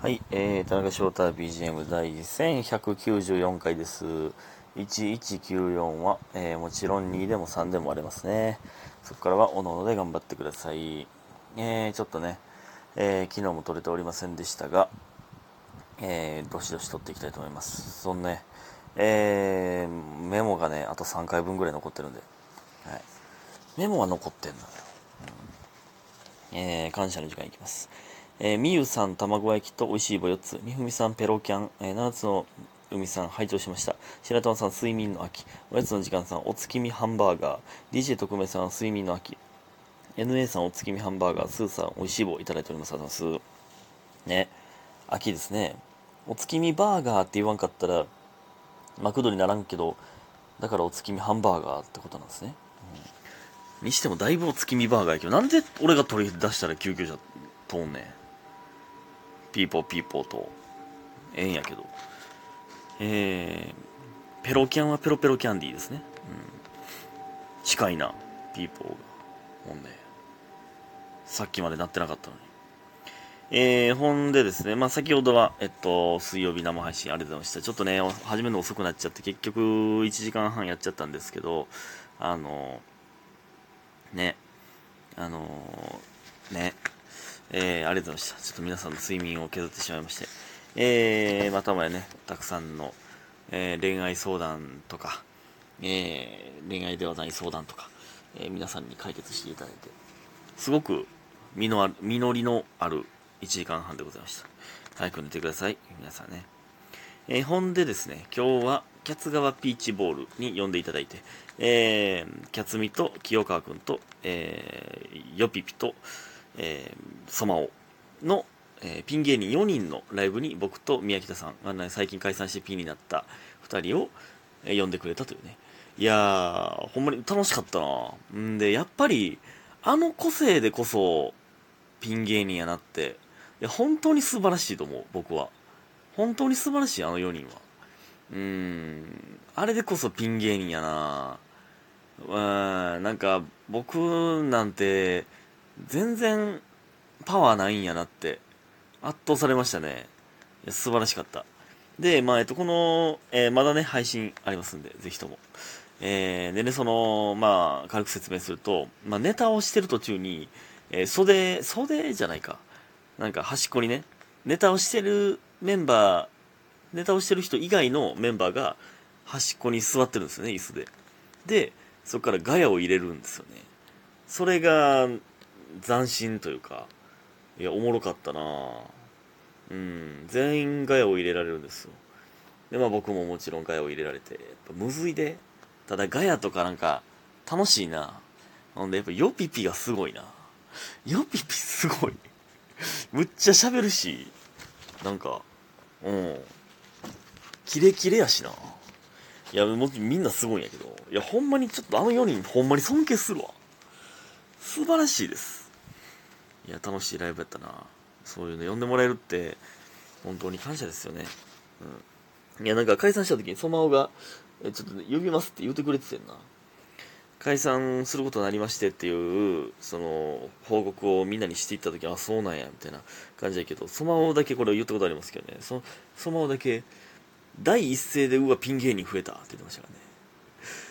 はい、えー、田中翔太 BGM 第1194回です。1194は、えーもちろん2でも3でも割れますね。そこからはおのおので頑張ってください。えー、ちょっとね、えー昨日も撮れておりませんでしたが、えー、どしどし撮っていきたいと思います。そんね、えー、メモがね、あと3回分ぐらい残ってるんで、はい。メモは残ってんのよ。えー感謝の時間いきます。えーみゆさん、卵焼きと美味しい棒4つ。みふみさん、ペロキャン。えー、七つの海さん、拝聴しました。白玉さん、睡眠の秋。おやつの時間さん、お月見ハンバーガー。DJ 特命さん、睡眠の秋。NA さん、お月見ハンバーガー。スーさん、美味しい棒いただいております。ありがとうございます。ね。秋ですね。お月見バーガーって言わんかったら、マクドにならんけど、だからお月見ハンバーガーってことなんですね。にしてもだいぶお月見バーガーやけど、なんで俺が取り出したら救急車通んねん。ピーポーピーポーと、ええんやけど。えー、ペロキャンはペロペロキャンディーですね。うん。近いな、ピーポーが。ほんで。さっきまでなってなかったのに。えー、ほんでですね、まあ、先ほどは、えっと、水曜日生配信ありがとうございました。ちょっとね、始めるの遅くなっちゃって、結局、1時間半やっちゃったんですけど、あの、ね、あのね、えー、ありがとうございました。ちょっと皆さんの睡眠を削ってしまいまして、えー、またもやね、たくさんの、えー恋愛相談とか、えー恋愛ではない相談とか、えー皆さんに解決していただいて、すごく実のある実りのある1時間半でございました。早く寝てください、皆さんね。えーほんでですね、今日は、キャツ川ピーチボールに呼んでいただいて、えー、キャツミと清川くんと、えー、ヨピピと、えー、ソマオの、えーピン芸人4人のライブに僕と宮北さん、あの最近解散してピンになった2人を、えー呼んでくれたというね。いやー、ほんまに楽しかったな。んで、やっぱり、あの個性でこそ、ピン芸人やなって、いや、本当に素晴らしいと思う、僕は。本当に素晴らしい、あの4人は。うーん、あれでこそピン芸人やな。うーん、なんか、僕なんて、全然パワーないんやなって、圧倒されましたね。素晴らしかった。で、まあ、えっと、この、えーまだね、配信ありますんで、ぜひとも。えーでね、その、まあ、軽く説明すると、まあ、ネタをしてる途中に、えー袖、袖じゃないか。なんか端っこにね、ネタをしてるメンバー、ネタをしてる人以外のメンバーが端っこに座ってるんですよね、椅子で。で、そこからガヤを入れるんですよね。それが斬新というか、いや、おもろかったなうん、全員ガヤを入れられるんですよ。で、まあ僕ももちろんガヤを入れられて、やっぱむずいで。ただガヤとかなんか楽しいな。ほんでやっぱヨピピがすごいな。ヨピピすごい。むっちゃ喋るし、なんか、うん。キレキレやしな。いや、もみんなすごいんやけど、いや、ほんまにちょっとあの4人ほんまに尊敬するわ。素晴らしいです。いや、楽しいライブやったな。そういうの呼んでもらえるって、本当に感謝ですよね。うん。いや、なんか解散した時にソマオが、え、ちょっと呼びますって言ってくれててんな。解散することになりましてっていう、その、報告をみんなにしていった時あ、そうなんや、みたいな感じやけど、ソマオだけこれ言ったことありますけどね、そソマオだけ、第一声で、うわ、ピン芸人増えたって言ってましたからね。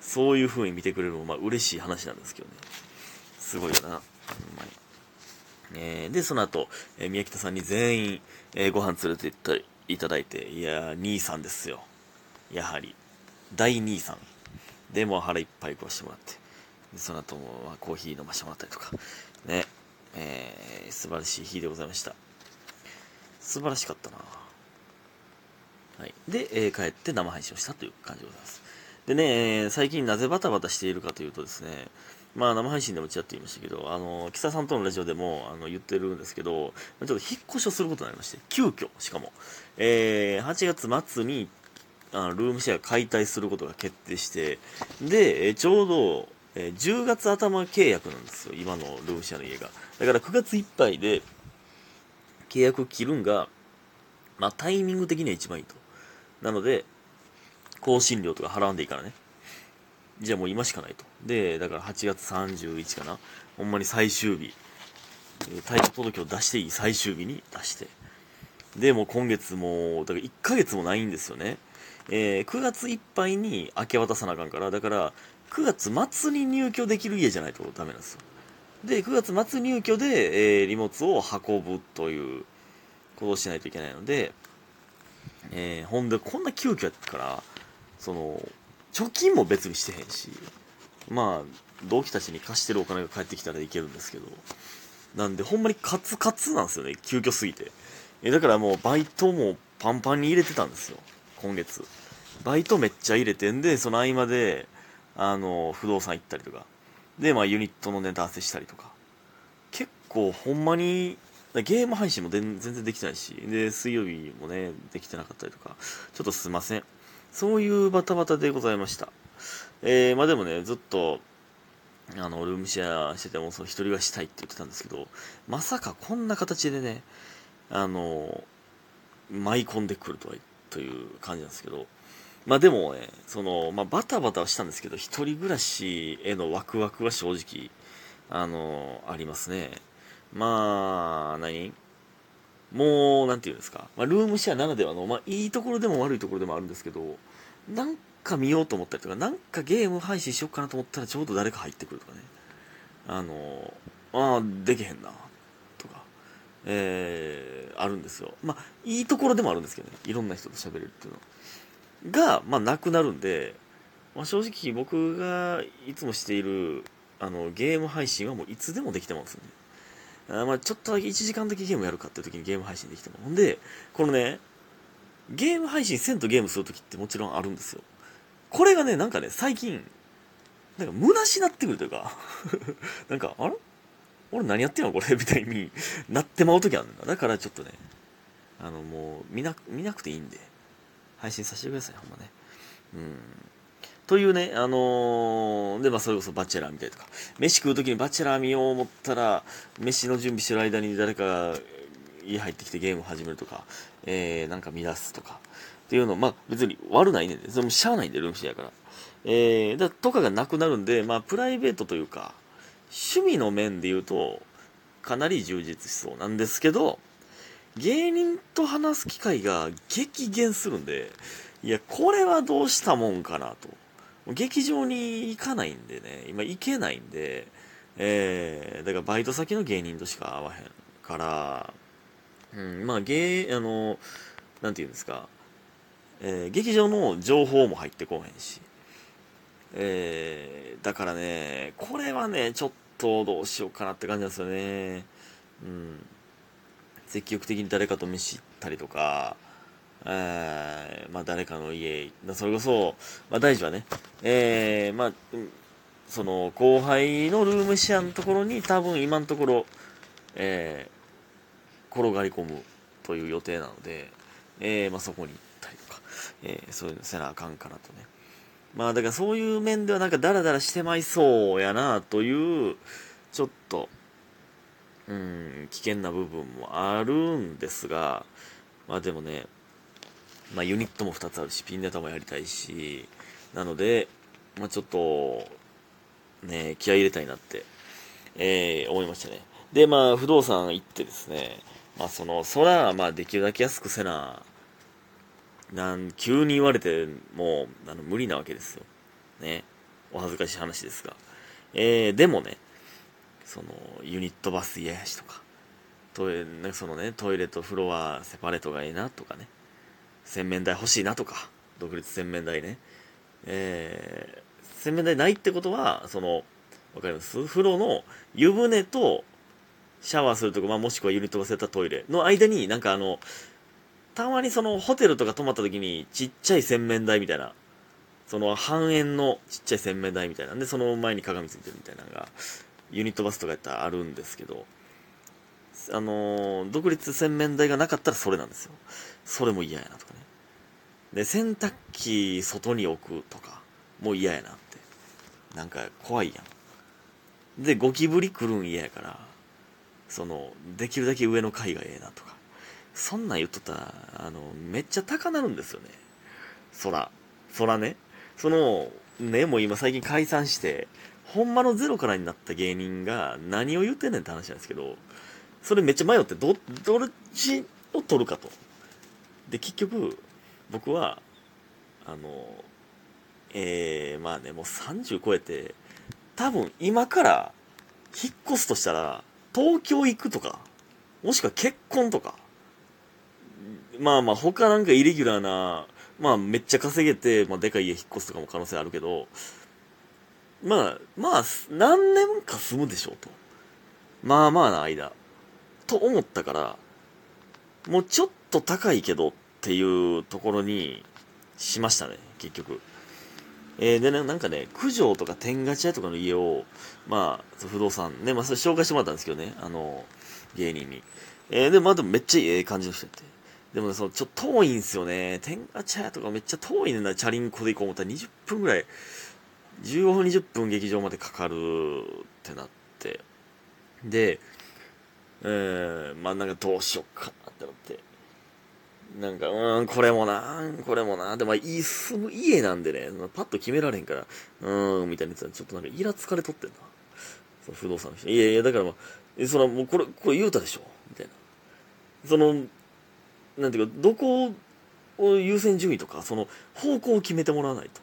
そういう風に見てくれるのも、まあ、嬉しい話なんですけどね。すごいよな。ほん。えーで、その後、えー宮北さんに全員、えーご飯連れて行っていただいて、いやー、兄さんですよ。やはり。大兄さん。でも腹いっぱい食わしてもらって。でその後も、まあ、コーヒー飲ましてもらったりとか。ね。えー素晴らしい日でございました。素晴らしかったなはい。で、えー帰って生配信をしたという感じでございます。でね、最近なぜバタバタしているかというとですね、まあ生配信でもちらっと言いましたけど、あの、木佐さんとのラジオでもあの言ってるんですけど、ちょっと引っ越しをすることになりまして、急遽、しかも、えー8月末にあのルームシェア解体することが決定して、で、えちょうど、え10月頭契約なんですよ、今のルームシェアの家が。だから9月いっぱいで契約を切るんが、まあタイミング的には一番いいと。なので、更新料とか払わんでいいからね。じゃあもう今しかないと。で、だから8月31かな。ほんまに最終日。退去届を出していい最終日に出して。でも今月もだから1ヶ月もないんですよねえー、9月いっぱいに明け渡さなあかんからだから9月末に入居できる家じゃないとダメなんですよで9月末入居で、えー、荷物を運ぶということをしないといけないので、えー、ほんでこんな急遽やったからその貯金も別にしてへんしまあ同期たちに貸してるお金が返ってきたらいけるんですけどなんでほんまにカツカツなんですよね急遽すぎて。えだからもうバイトもパンパンに入れてたんですよ今月。バイトめっちゃ入れてんでその合間であの不動産行ったりとか。でまあユニットのネタ合わせしたりとか。結構ほんまにゲーム配信も全然できてないしで水曜日もねできてなかったりとか。ちょっとすいません。そういうバタバタでございました。えー、まあでもねずっとあのルームシェアしててもその一人暮らしたいって言ってたんですけどまさかこんな形でねあの舞い込んでくるとはという感じなんですけどまあでもねその、まあ、バタバタはしたんですけど一人暮らしへのワクワクは正直あのありますね。まあ何？もう何て言うんですか、まあ、ルームシェアならではの、まあ、いいところでも悪いところでもあるんですけどなんか見ようと思ったりとかなんかゲーム配信しようかなと思ったらちょうど誰か入ってくるとかね。あのああできへんなとかえー、あるんですよ。まあいいところでもあるんですけどね。いろんな人と喋れるっていうの。が、まあ、なくなるんで、まあ、正直僕がいつもしているあのゲーム配信はもういつでもできてますんで、あまあ、ちょっとだけ1時間だけゲームやるかっていう時にゲーム配信できてもほんでこのねゲーム配信せんとゲームする時ってもちろんあるんですよ。これがねなんかね最近なんか虚しなってくるというか なんかあれ？俺何やってんのこれ？みたいになってまう時あるんだだからちょっとねあのもう見な見なくていいんで配信させてください、ほんまね。うん。というね、あのー、で、まあ、それこそバチェラー見たりとか、飯食う時にバチェラー見よう思ったら、飯の準備してる間に誰か家入ってきてゲーム始めるとか、えー、なんか乱すとか、っていうの、まあ、別に悪ないねんで、それもしゃあないんで、ルームシェアやから。えー、だとかがなくなるんで、まあ、プライベートというか、趣味の面で言うと、かなり充実しそうなんですけど、芸人と話す機会が激減するんで、いや、これはどうしたもんかなと。劇場に行かないんでね、今行けないんで、えー、だからバイト先の芸人としか会わへんから、うん、まあ芸、あの、なんて言うんですか、えー、劇場の情報も入ってこへんし、えー、だからね、これはね、ちょっとどうしようかなって感じなんですよね。うん。積極的に誰かと飯行ったりとか、えー、まあ誰かの家、それこそ、まあ大事はね、えー、まあ、その後輩のルームシェアのところに多分今のところ、えー、転がり込むという予定なので、えー、まあそこに行ったりとか、えー、そういうのせなあかんかなとね。まあだからそういう面ではなんかダラダラしてまいそうやなという、ちょっと、うん、危険な部分もあるんですが、まあでもね、まあユニットも2つあるし、ピンネタもやりたいし、なので、まあちょっと、ね、気合入れたいなって、えー、思いましたね。で、まあ不動産行ってですね、まあその、空、まあできるだけ安くせな、なん急に言われてもあの無理なわけですよ。ね。お恥ずかしい話ですが。えー、でもね、そのユニットバス嫌やしとかトイレなんかそのねトイレと風呂はセパレートがいいなとかね洗面台欲しいなとか独立洗面台ねえー、洗面台ないってことはそのわかります？風呂の湯船とシャワーするとこ、まあ、もしくはユニットバスやったトイレの間になんかあのたまにそのホテルとか泊まった時にちっちゃい洗面台みたいなその半円のちっちゃい洗面台みたいなんでその前に鏡ついてるみたいなのがユニットバスとかやったらあるんですけど、あのー、独立洗面台がなかったらそれなんですよ。それも嫌やなとかね。で、洗濯機外に置くとか、もう嫌やなって。なんか怖いやん。で、ゴキブリ来るん嫌やから、その、できるだけ上の階がええなとか。そんなん言っとったら、あの、めっちゃ高なるんですよね。空。空ね。その、ね、もう今最近解散して、ほんまのゼロからになった芸人が何を言ってんねんって話なんですけど、それめっちゃ迷って、ど、どっちを取るかとで結局僕はあのえー、まあねもう30超えて多分今から引っ越すとしたら東京行くとかもしくは結婚とかまあまあ他なんかイレギュラーなまあめっちゃ稼げて、まあ、でかい家引っ越すとかも可能性あるけどまあまあ何年か住むでしょうと。まあまあな間。と思ったからもうちょっと高いけどっていうところにしましたね結局。えー、でね、なんかね、九条とか天下茶屋とかの家を、まあ、不動産ね、まあ、それ紹介してもらったんですけどね、あの、芸人に。えー、でも、まあ、でもめっちゃええ感じの人やって。でもね、その、ちょっと遠いんすよね。天下茶屋とかめっちゃ遠いねんな、チャリンコで行こう思ったら20分ぐらい、15分20分劇場までかかるってなって。で、えー、まあなんかどうしよっかなってなって。なんか、うん、これもな、これもな。でも、いい、住む家なんでね、パッと決められんから、うん、みたいなやつは、ちょっとなんか、イラつかれとってんな。その不動産の人。いやいや、だからまあ、その、もうこれ、これ言うたでしょみたいな。その、なんていうか、どこを優先順位とか、その、方向を決めてもらわないと。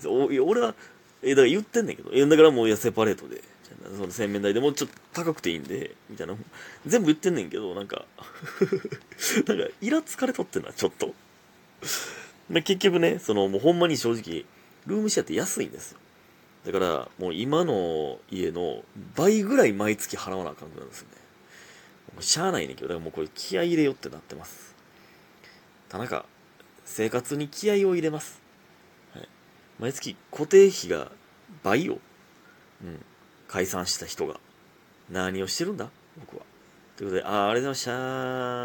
みたいな。お、俺は、え、だから言ってんねんけど、いや、だからもう、いや、セパレートで。その洗面台でもうちょっと高くていいんで、みたいな。全部言ってんねんけど、なんか なんか、イラつかれとってんな、ちょっと。ま結局ね、その、もうほんまに正直、ルームシェアって安いんですよ。だから、もう今の家の倍ぐらい毎月払わなあかんくなるんですよね。もうしゃあないねんけど、だからもうこれ気合い入れよってなってます。田中、生活に気合いを入れます。はい。毎月固定費が倍を。うん。解散した人が。何をしてるんだ？僕は。ということで、ああ、ありがとうございました。